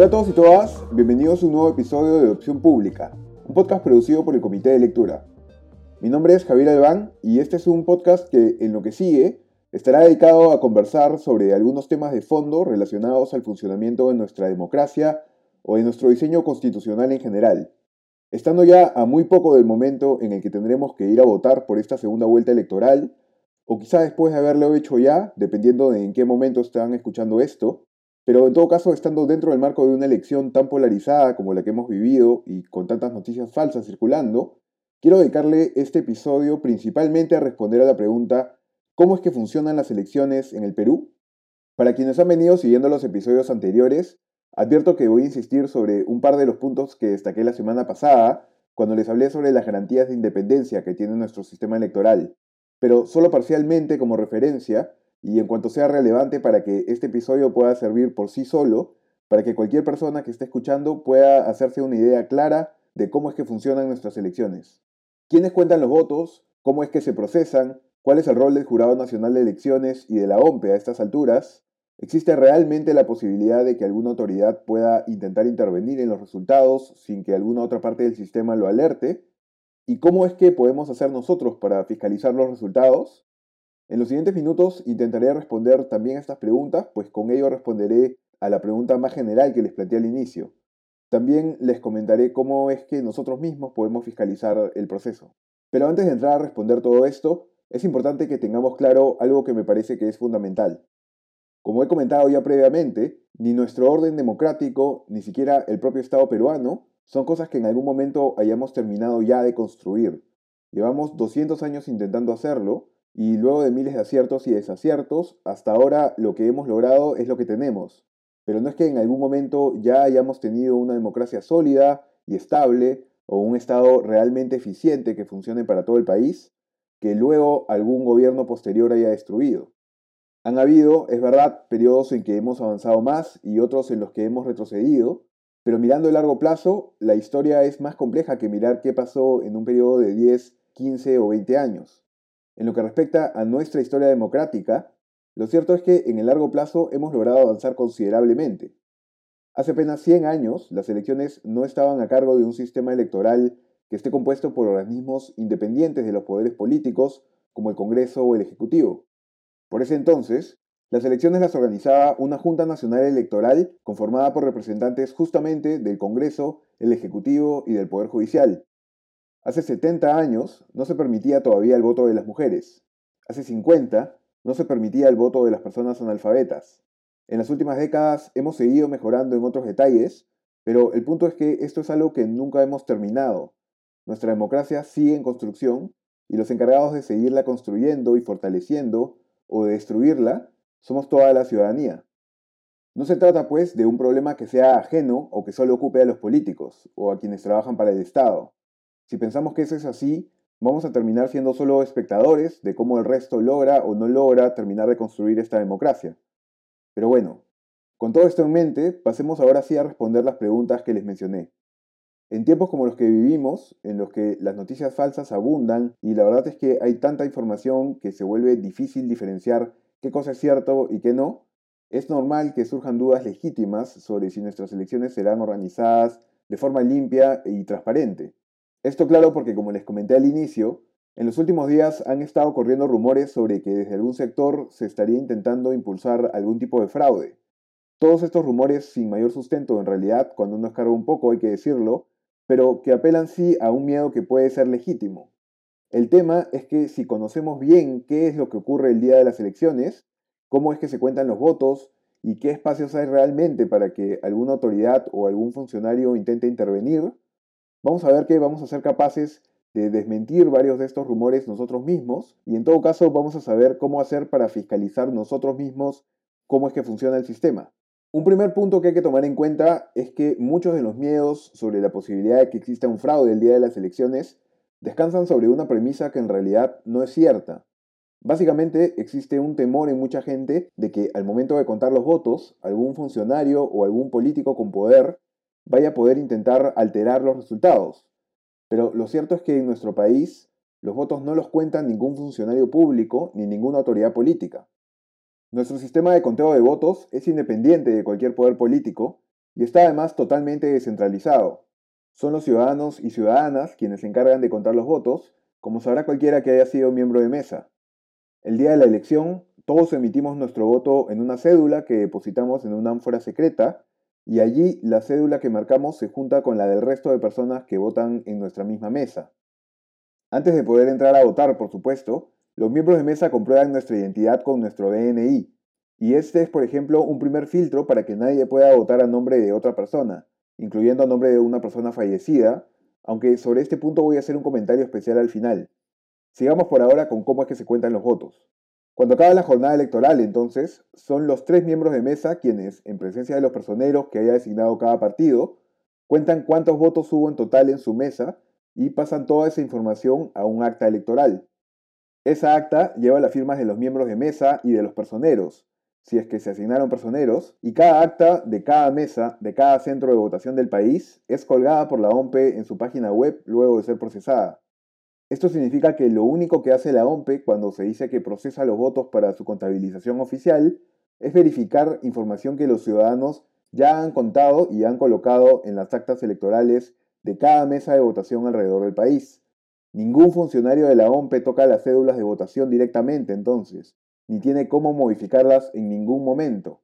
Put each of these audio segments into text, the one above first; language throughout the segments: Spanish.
Hola a todos y todas, bienvenidos a un nuevo episodio de Opción Pública, un podcast producido por el Comité de Lectura. Mi nombre es Javier Albán y este es un podcast que en lo que sigue estará dedicado a conversar sobre algunos temas de fondo relacionados al funcionamiento de nuestra democracia o de nuestro diseño constitucional en general. Estando ya a muy poco del momento en el que tendremos que ir a votar por esta segunda vuelta electoral, o quizá después de haberlo hecho ya, dependiendo de en qué momento están escuchando esto, pero en todo caso estando dentro del marco de una elección tan polarizada como la que hemos vivido y con tantas noticias falsas circulando, quiero dedicarle este episodio principalmente a responder a la pregunta ¿cómo es que funcionan las elecciones en el Perú? Para quienes han venido siguiendo los episodios anteriores, Advierto que voy a insistir sobre un par de los puntos que destaqué la semana pasada cuando les hablé sobre las garantías de independencia que tiene nuestro sistema electoral, pero solo parcialmente como referencia y en cuanto sea relevante para que este episodio pueda servir por sí solo, para que cualquier persona que esté escuchando pueda hacerse una idea clara de cómo es que funcionan nuestras elecciones. ¿Quiénes cuentan los votos? ¿Cómo es que se procesan? ¿Cuál es el rol del Jurado Nacional de Elecciones y de la OMPE a estas alturas? ¿Existe realmente la posibilidad de que alguna autoridad pueda intentar intervenir en los resultados sin que alguna otra parte del sistema lo alerte? ¿Y cómo es que podemos hacer nosotros para fiscalizar los resultados? En los siguientes minutos intentaré responder también a estas preguntas, pues con ello responderé a la pregunta más general que les planteé al inicio. También les comentaré cómo es que nosotros mismos podemos fiscalizar el proceso. Pero antes de entrar a responder todo esto, es importante que tengamos claro algo que me parece que es fundamental. Como he comentado ya previamente, ni nuestro orden democrático, ni siquiera el propio Estado peruano, son cosas que en algún momento hayamos terminado ya de construir. Llevamos 200 años intentando hacerlo, y luego de miles de aciertos y desaciertos, hasta ahora lo que hemos logrado es lo que tenemos. Pero no es que en algún momento ya hayamos tenido una democracia sólida y estable, o un Estado realmente eficiente que funcione para todo el país, que luego algún gobierno posterior haya destruido. Han habido, es verdad, periodos en que hemos avanzado más y otros en los que hemos retrocedido, pero mirando el largo plazo, la historia es más compleja que mirar qué pasó en un periodo de 10, 15 o 20 años. En lo que respecta a nuestra historia democrática, lo cierto es que en el largo plazo hemos logrado avanzar considerablemente. Hace apenas 100 años, las elecciones no estaban a cargo de un sistema electoral que esté compuesto por organismos independientes de los poderes políticos, como el Congreso o el Ejecutivo. Por ese entonces, las elecciones las organizaba una Junta Nacional Electoral conformada por representantes justamente del Congreso, el Ejecutivo y del Poder Judicial. Hace 70 años no se permitía todavía el voto de las mujeres. Hace 50 no se permitía el voto de las personas analfabetas. En las últimas décadas hemos seguido mejorando en otros detalles, pero el punto es que esto es algo que nunca hemos terminado. Nuestra democracia sigue en construcción y los encargados de seguirla construyendo y fortaleciendo o de destruirla, somos toda la ciudadanía. No se trata, pues, de un problema que sea ajeno o que solo ocupe a los políticos o a quienes trabajan para el Estado. Si pensamos que eso es así, vamos a terminar siendo solo espectadores de cómo el resto logra o no logra terminar de construir esta democracia. Pero bueno, con todo esto en mente, pasemos ahora sí a responder las preguntas que les mencioné. En tiempos como los que vivimos, en los que las noticias falsas abundan y la verdad es que hay tanta información que se vuelve difícil diferenciar qué cosa es cierto y qué no, es normal que surjan dudas legítimas sobre si nuestras elecciones serán organizadas de forma limpia y transparente. Esto claro porque como les comenté al inicio, en los últimos días han estado corriendo rumores sobre que desde algún sector se estaría intentando impulsar algún tipo de fraude. Todos estos rumores sin mayor sustento en realidad, cuando uno escarba un poco hay que decirlo, pero que apelan sí a un miedo que puede ser legítimo. El tema es que si conocemos bien qué es lo que ocurre el día de las elecciones, cómo es que se cuentan los votos y qué espacios hay realmente para que alguna autoridad o algún funcionario intente intervenir, vamos a ver que vamos a ser capaces de desmentir varios de estos rumores nosotros mismos y en todo caso vamos a saber cómo hacer para fiscalizar nosotros mismos cómo es que funciona el sistema. Un primer punto que hay que tomar en cuenta es que muchos de los miedos sobre la posibilidad de que exista un fraude el día de las elecciones descansan sobre una premisa que en realidad no es cierta. Básicamente existe un temor en mucha gente de que al momento de contar los votos, algún funcionario o algún político con poder vaya a poder intentar alterar los resultados. Pero lo cierto es que en nuestro país los votos no los cuenta ningún funcionario público ni ninguna autoridad política. Nuestro sistema de conteo de votos es independiente de cualquier poder político y está además totalmente descentralizado. Son los ciudadanos y ciudadanas quienes se encargan de contar los votos, como sabrá cualquiera que haya sido miembro de mesa. El día de la elección, todos emitimos nuestro voto en una cédula que depositamos en una ánfora secreta y allí la cédula que marcamos se junta con la del resto de personas que votan en nuestra misma mesa. Antes de poder entrar a votar, por supuesto, los miembros de mesa comprueban nuestra identidad con nuestro DNI, y este es, por ejemplo, un primer filtro para que nadie pueda votar a nombre de otra persona, incluyendo a nombre de una persona fallecida, aunque sobre este punto voy a hacer un comentario especial al final. Sigamos por ahora con cómo es que se cuentan los votos. Cuando acaba la jornada electoral, entonces, son los tres miembros de mesa quienes, en presencia de los personeros que haya designado cada partido, cuentan cuántos votos hubo en total en su mesa y pasan toda esa información a un acta electoral. Esa acta lleva las firmas de los miembros de mesa y de los personeros, si es que se asignaron personeros, y cada acta de cada mesa, de cada centro de votación del país, es colgada por la OMPE en su página web luego de ser procesada. Esto significa que lo único que hace la OMPE cuando se dice que procesa los votos para su contabilización oficial es verificar información que los ciudadanos ya han contado y han colocado en las actas electorales de cada mesa de votación alrededor del país. Ningún funcionario de la OMPE toca las cédulas de votación directamente entonces, ni tiene cómo modificarlas en ningún momento.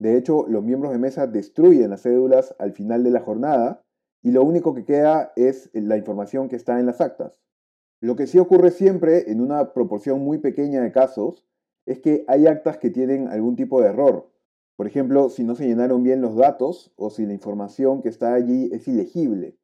De hecho, los miembros de mesa destruyen las cédulas al final de la jornada y lo único que queda es la información que está en las actas. Lo que sí ocurre siempre, en una proporción muy pequeña de casos, es que hay actas que tienen algún tipo de error. Por ejemplo, si no se llenaron bien los datos o si la información que está allí es ilegible.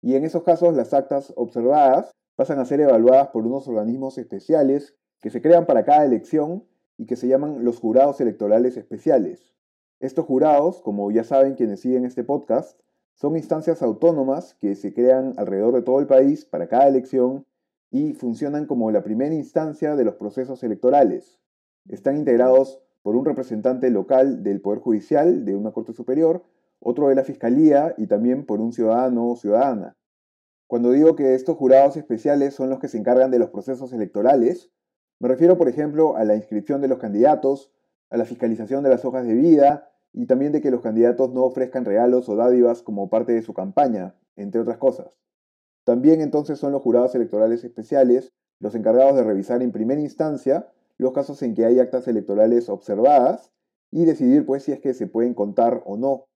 Y en esos casos las actas observadas pasan a ser evaluadas por unos organismos especiales que se crean para cada elección y que se llaman los jurados electorales especiales. Estos jurados, como ya saben quienes siguen este podcast, son instancias autónomas que se crean alrededor de todo el país para cada elección y funcionan como la primera instancia de los procesos electorales. Están integrados por un representante local del Poder Judicial de una Corte Superior, otro de la Fiscalía y también por un ciudadano o ciudadana. Cuando digo que estos jurados especiales son los que se encargan de los procesos electorales, me refiero, por ejemplo, a la inscripción de los candidatos, a la fiscalización de las hojas de vida y también de que los candidatos no ofrezcan regalos o dádivas como parte de su campaña, entre otras cosas. También entonces son los jurados electorales especiales los encargados de revisar en primera instancia los casos en que hay actas electorales observadas y decidir pues si es que se pueden contar o no.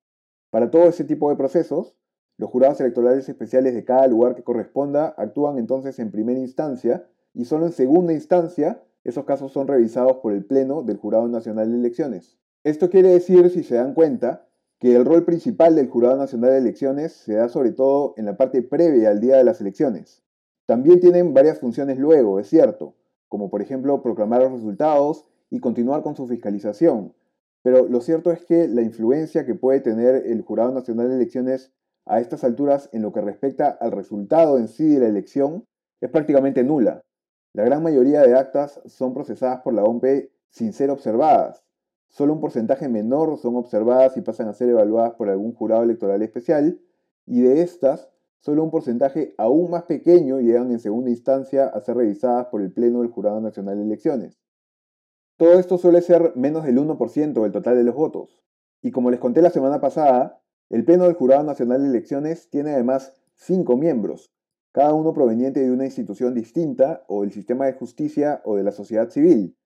Para todo ese tipo de procesos, los jurados electorales especiales de cada lugar que corresponda actúan entonces en primera instancia y solo en segunda instancia esos casos son revisados por el Pleno del Jurado Nacional de Elecciones. Esto quiere decir, si se dan cuenta, que el rol principal del Jurado Nacional de Elecciones se da sobre todo en la parte previa al día de las elecciones. También tienen varias funciones luego, es cierto, como por ejemplo proclamar los resultados y continuar con su fiscalización. Pero lo cierto es que la influencia que puede tener el Jurado Nacional de Elecciones a estas alturas en lo que respecta al resultado en sí de la elección es prácticamente nula. La gran mayoría de actas son procesadas por la OMP sin ser observadas, Solo un porcentaje menor son observadas y pasan a ser evaluadas por algún jurado electoral especial, y de estas, solo un porcentaje aún más pequeño llegan en segunda instancia a ser revisadas por el Pleno del Jurado Nacional de Elecciones. Todo esto suele ser menos del 1% del total de los votos, y como les conté la semana pasada, el Pleno del Jurado Nacional de Elecciones tiene además cinco miembros, cada uno proveniente de una institución distinta o del sistema de justicia o de la sociedad civil,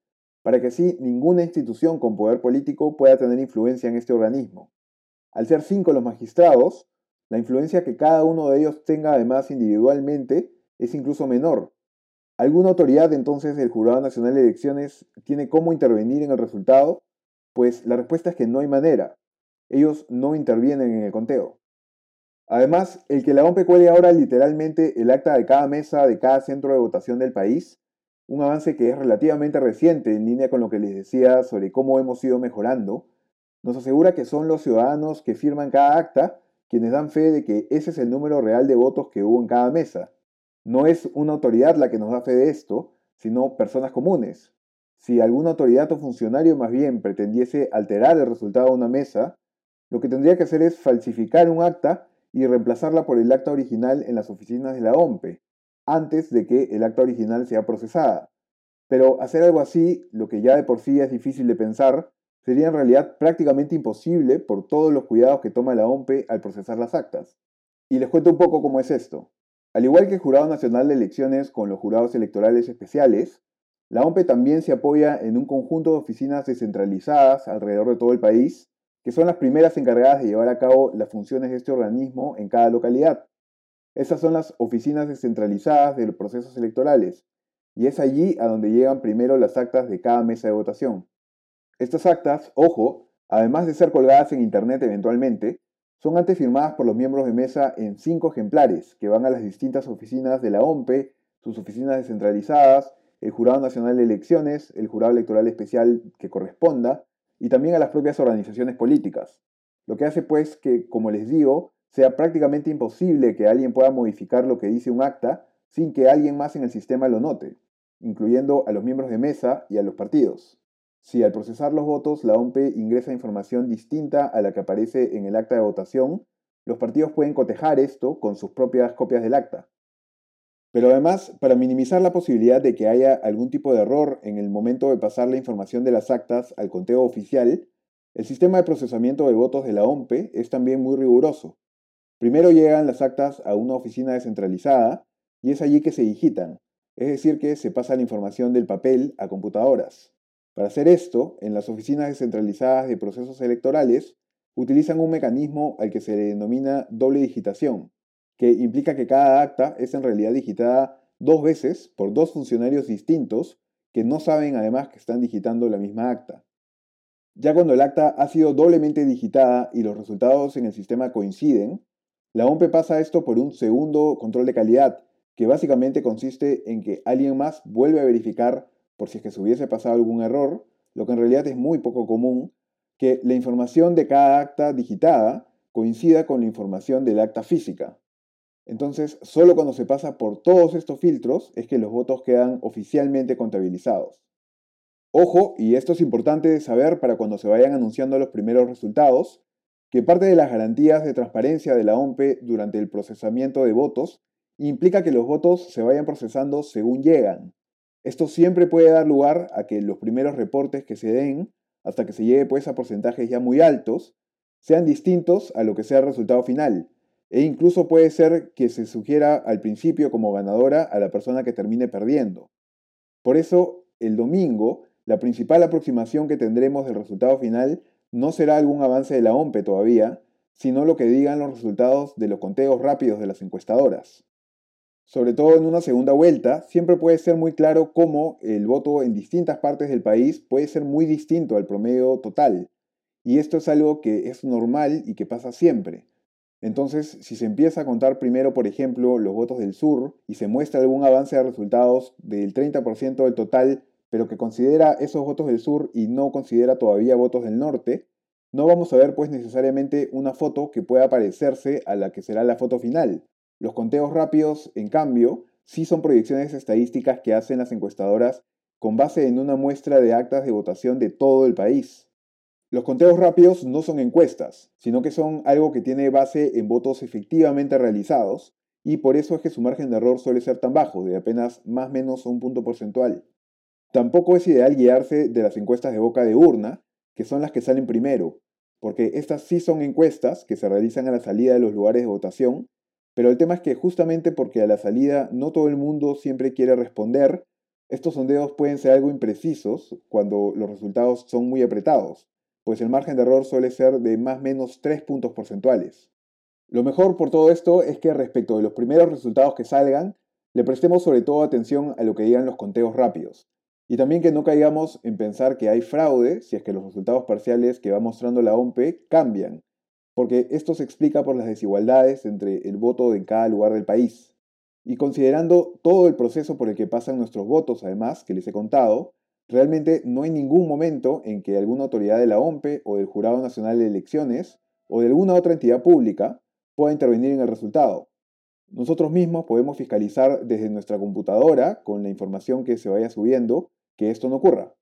para que así ninguna institución con poder político pueda tener influencia en este organismo. Al ser cinco los magistrados, la influencia que cada uno de ellos tenga además individualmente es incluso menor. ¿Alguna autoridad entonces del Jurado Nacional de Elecciones tiene cómo intervenir en el resultado? Pues la respuesta es que no hay manera. Ellos no intervienen en el conteo. Además, el que la OMP cuele ahora literalmente el acta de cada mesa de cada centro de votación del país un avance que es relativamente reciente en línea con lo que les decía sobre cómo hemos ido mejorando, nos asegura que son los ciudadanos que firman cada acta quienes dan fe de que ese es el número real de votos que hubo en cada mesa. No es una autoridad la que nos da fe de esto, sino personas comunes. Si alguna autoridad o funcionario más bien pretendiese alterar el resultado de una mesa, lo que tendría que hacer es falsificar un acta y reemplazarla por el acta original en las oficinas de la OMPE, antes de que el acta original sea procesada. Pero hacer algo así, lo que ya de por sí es difícil de pensar, sería en realidad prácticamente imposible por todos los cuidados que toma la OMPE al procesar las actas. Y les cuento un poco cómo es esto. Al igual que el Jurado Nacional de Elecciones con los jurados electorales especiales, la OMPE también se apoya en un conjunto de oficinas descentralizadas alrededor de todo el país, que son las primeras encargadas de llevar a cabo las funciones de este organismo en cada localidad. Estas son las oficinas descentralizadas de los procesos electorales, y es allí a donde llegan primero las actas de cada mesa de votación. Estas actas, ojo, además de ser colgadas en Internet eventualmente, son antes firmadas por los miembros de mesa en cinco ejemplares que van a las distintas oficinas de la OMPE, sus oficinas descentralizadas, el Jurado Nacional de Elecciones, el Jurado Electoral Especial que corresponda, y también a las propias organizaciones políticas. Lo que hace pues que, como les digo, sea prácticamente imposible que alguien pueda modificar lo que dice un acta sin que alguien más en el sistema lo note, incluyendo a los miembros de mesa y a los partidos. Si al procesar los votos la OMPE ingresa información distinta a la que aparece en el acta de votación, los partidos pueden cotejar esto con sus propias copias del acta. Pero además, para minimizar la posibilidad de que haya algún tipo de error en el momento de pasar la información de las actas al conteo oficial, el sistema de procesamiento de votos de la OMPE es también muy riguroso. Primero llegan las actas a una oficina descentralizada y es allí que se digitan, es decir, que se pasa la información del papel a computadoras. Para hacer esto, en las oficinas descentralizadas de procesos electorales, utilizan un mecanismo al que se le denomina doble digitación, que implica que cada acta es en realidad digitada dos veces por dos funcionarios distintos que no saben además que están digitando la misma acta. Ya cuando el acta ha sido doblemente digitada y los resultados en el sistema coinciden, la OMP pasa esto por un segundo control de calidad, que básicamente consiste en que alguien más vuelve a verificar por si es que se hubiese pasado algún error, lo que en realidad es muy poco común, que la información de cada acta digitada coincida con la información del acta física. Entonces, solo cuando se pasa por todos estos filtros es que los votos quedan oficialmente contabilizados. Ojo, y esto es importante de saber para cuando se vayan anunciando los primeros resultados, que parte de las garantías de transparencia de la OMPE durante el procesamiento de votos implica que los votos se vayan procesando según llegan, esto siempre puede dar lugar a que los primeros reportes que se den, hasta que se llegue pues a porcentajes ya muy altos, sean distintos a lo que sea el resultado final. E incluso puede ser que se sugiera al principio como ganadora a la persona que termine perdiendo. Por eso, el domingo, la principal aproximación que tendremos del resultado final no será algún avance de la OMPE todavía, sino lo que digan los resultados de los conteos rápidos de las encuestadoras sobre todo en una segunda vuelta, siempre puede ser muy claro cómo el voto en distintas partes del país puede ser muy distinto al promedio total. Y esto es algo que es normal y que pasa siempre. Entonces, si se empieza a contar primero, por ejemplo, los votos del sur y se muestra algún avance de resultados del 30% del total, pero que considera esos votos del sur y no considera todavía votos del norte, no vamos a ver pues necesariamente una foto que pueda parecerse a la que será la foto final. Los conteos rápidos, en cambio, sí son proyecciones estadísticas que hacen las encuestadoras con base en una muestra de actas de votación de todo el país. Los conteos rápidos no son encuestas, sino que son algo que tiene base en votos efectivamente realizados, y por eso es que su margen de error suele ser tan bajo, de apenas más o menos un punto porcentual. Tampoco es ideal guiarse de las encuestas de boca de urna, que son las que salen primero, porque estas sí son encuestas que se realizan a la salida de los lugares de votación pero el tema es que justamente porque a la salida no todo el mundo siempre quiere responder, estos sondeos pueden ser algo imprecisos cuando los resultados son muy apretados, pues el margen de error suele ser de más o menos 3 puntos porcentuales. Lo mejor por todo esto es que respecto de los primeros resultados que salgan, le prestemos sobre todo atención a lo que digan los conteos rápidos. Y también que no caigamos en pensar que hay fraude si es que los resultados parciales que va mostrando la OMPE cambian, porque esto se explica por las desigualdades entre el voto en cada lugar del país. Y considerando todo el proceso por el que pasan nuestros votos, además, que les he contado, realmente no hay ningún momento en que alguna autoridad de la OMPE o del Jurado Nacional de Elecciones o de alguna otra entidad pública pueda intervenir en el resultado. Nosotros mismos podemos fiscalizar desde nuestra computadora, con la información que se vaya subiendo, que esto no ocurra.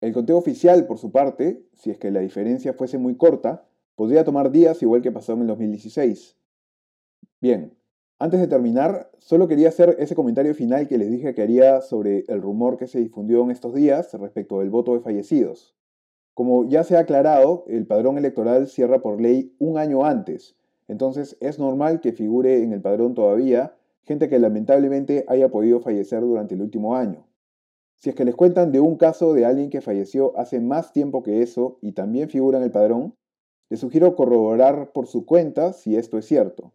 El conteo oficial, por su parte, si es que la diferencia fuese muy corta, Podría tomar días igual que pasó en el 2016. Bien, antes de terminar, solo quería hacer ese comentario final que les dije que haría sobre el rumor que se difundió en estos días respecto del voto de fallecidos. Como ya se ha aclarado, el padrón electoral cierra por ley un año antes, entonces es normal que figure en el padrón todavía gente que lamentablemente haya podido fallecer durante el último año. Si es que les cuentan de un caso de alguien que falleció hace más tiempo que eso y también figura en el padrón, les sugiero corroborar por su cuenta si esto es cierto.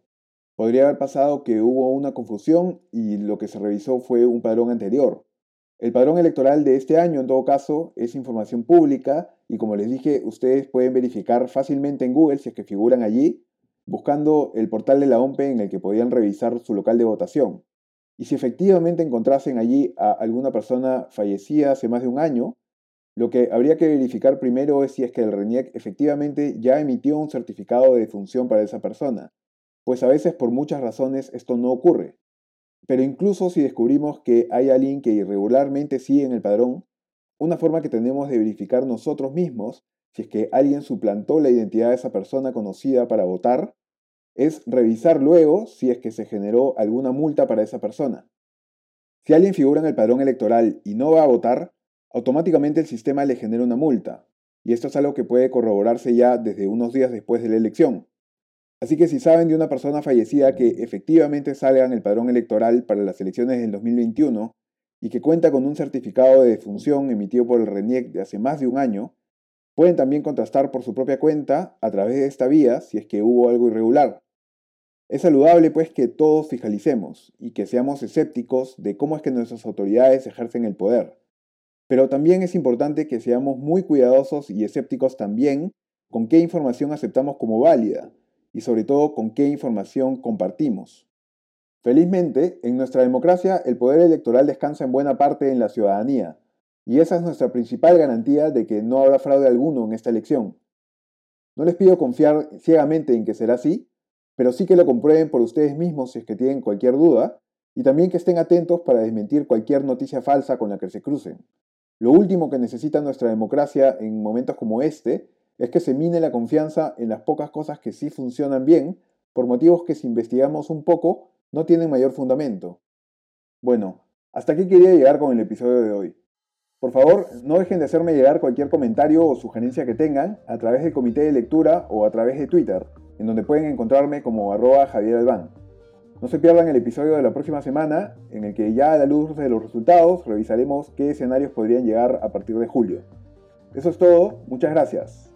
Podría haber pasado que hubo una confusión y lo que se revisó fue un padrón anterior. El padrón electoral de este año, en todo caso, es información pública y como les dije, ustedes pueden verificar fácilmente en Google si es que figuran allí, buscando el portal de la OMPE en el que podían revisar su local de votación. Y si efectivamente encontrasen allí a alguna persona fallecida hace más de un año, lo que habría que verificar primero es si es que el RENIEC efectivamente ya emitió un certificado de defunción para esa persona, pues a veces por muchas razones esto no ocurre. Pero incluso si descubrimos que hay alguien que irregularmente sigue en el padrón, una forma que tenemos de verificar nosotros mismos si es que alguien suplantó la identidad de esa persona conocida para votar es revisar luego si es que se generó alguna multa para esa persona. Si alguien figura en el padrón electoral y no va a votar, automáticamente el sistema le genera una multa, y esto es algo que puede corroborarse ya desde unos días después de la elección. Así que si saben de una persona fallecida que efectivamente salga en el padrón electoral para las elecciones del 2021 y que cuenta con un certificado de defunción emitido por el RENIEC de hace más de un año, pueden también contrastar por su propia cuenta a través de esta vía si es que hubo algo irregular. Es saludable pues que todos fijalicemos y que seamos escépticos de cómo es que nuestras autoridades ejercen el poder. Pero también es importante que seamos muy cuidadosos y escépticos también con qué información aceptamos como válida y sobre todo con qué información compartimos. Felizmente, en nuestra democracia el poder electoral descansa en buena parte en la ciudadanía, y esa es nuestra principal garantía de que no habrá fraude alguno en esta elección. No les pido confiar ciegamente en que será así, pero sí que lo comprueben por ustedes mismos si es que tienen cualquier duda, y también que estén atentos para desmentir cualquier noticia falsa con la que se crucen. Lo último que necesita nuestra democracia en momentos como este es que se mine la confianza en las pocas cosas que sí funcionan bien, por motivos que si investigamos un poco no tienen mayor fundamento. Bueno, hasta aquí quería llegar con el episodio de hoy. Por favor, no dejen de hacerme llegar cualquier comentario o sugerencia que tengan a través del comité de lectura o a través de Twitter en donde pueden encontrarme como arroba Javier Albán. No se pierdan el episodio de la próxima semana, en el que ya a la luz de los resultados revisaremos qué escenarios podrían llegar a partir de julio. Eso es todo, muchas gracias.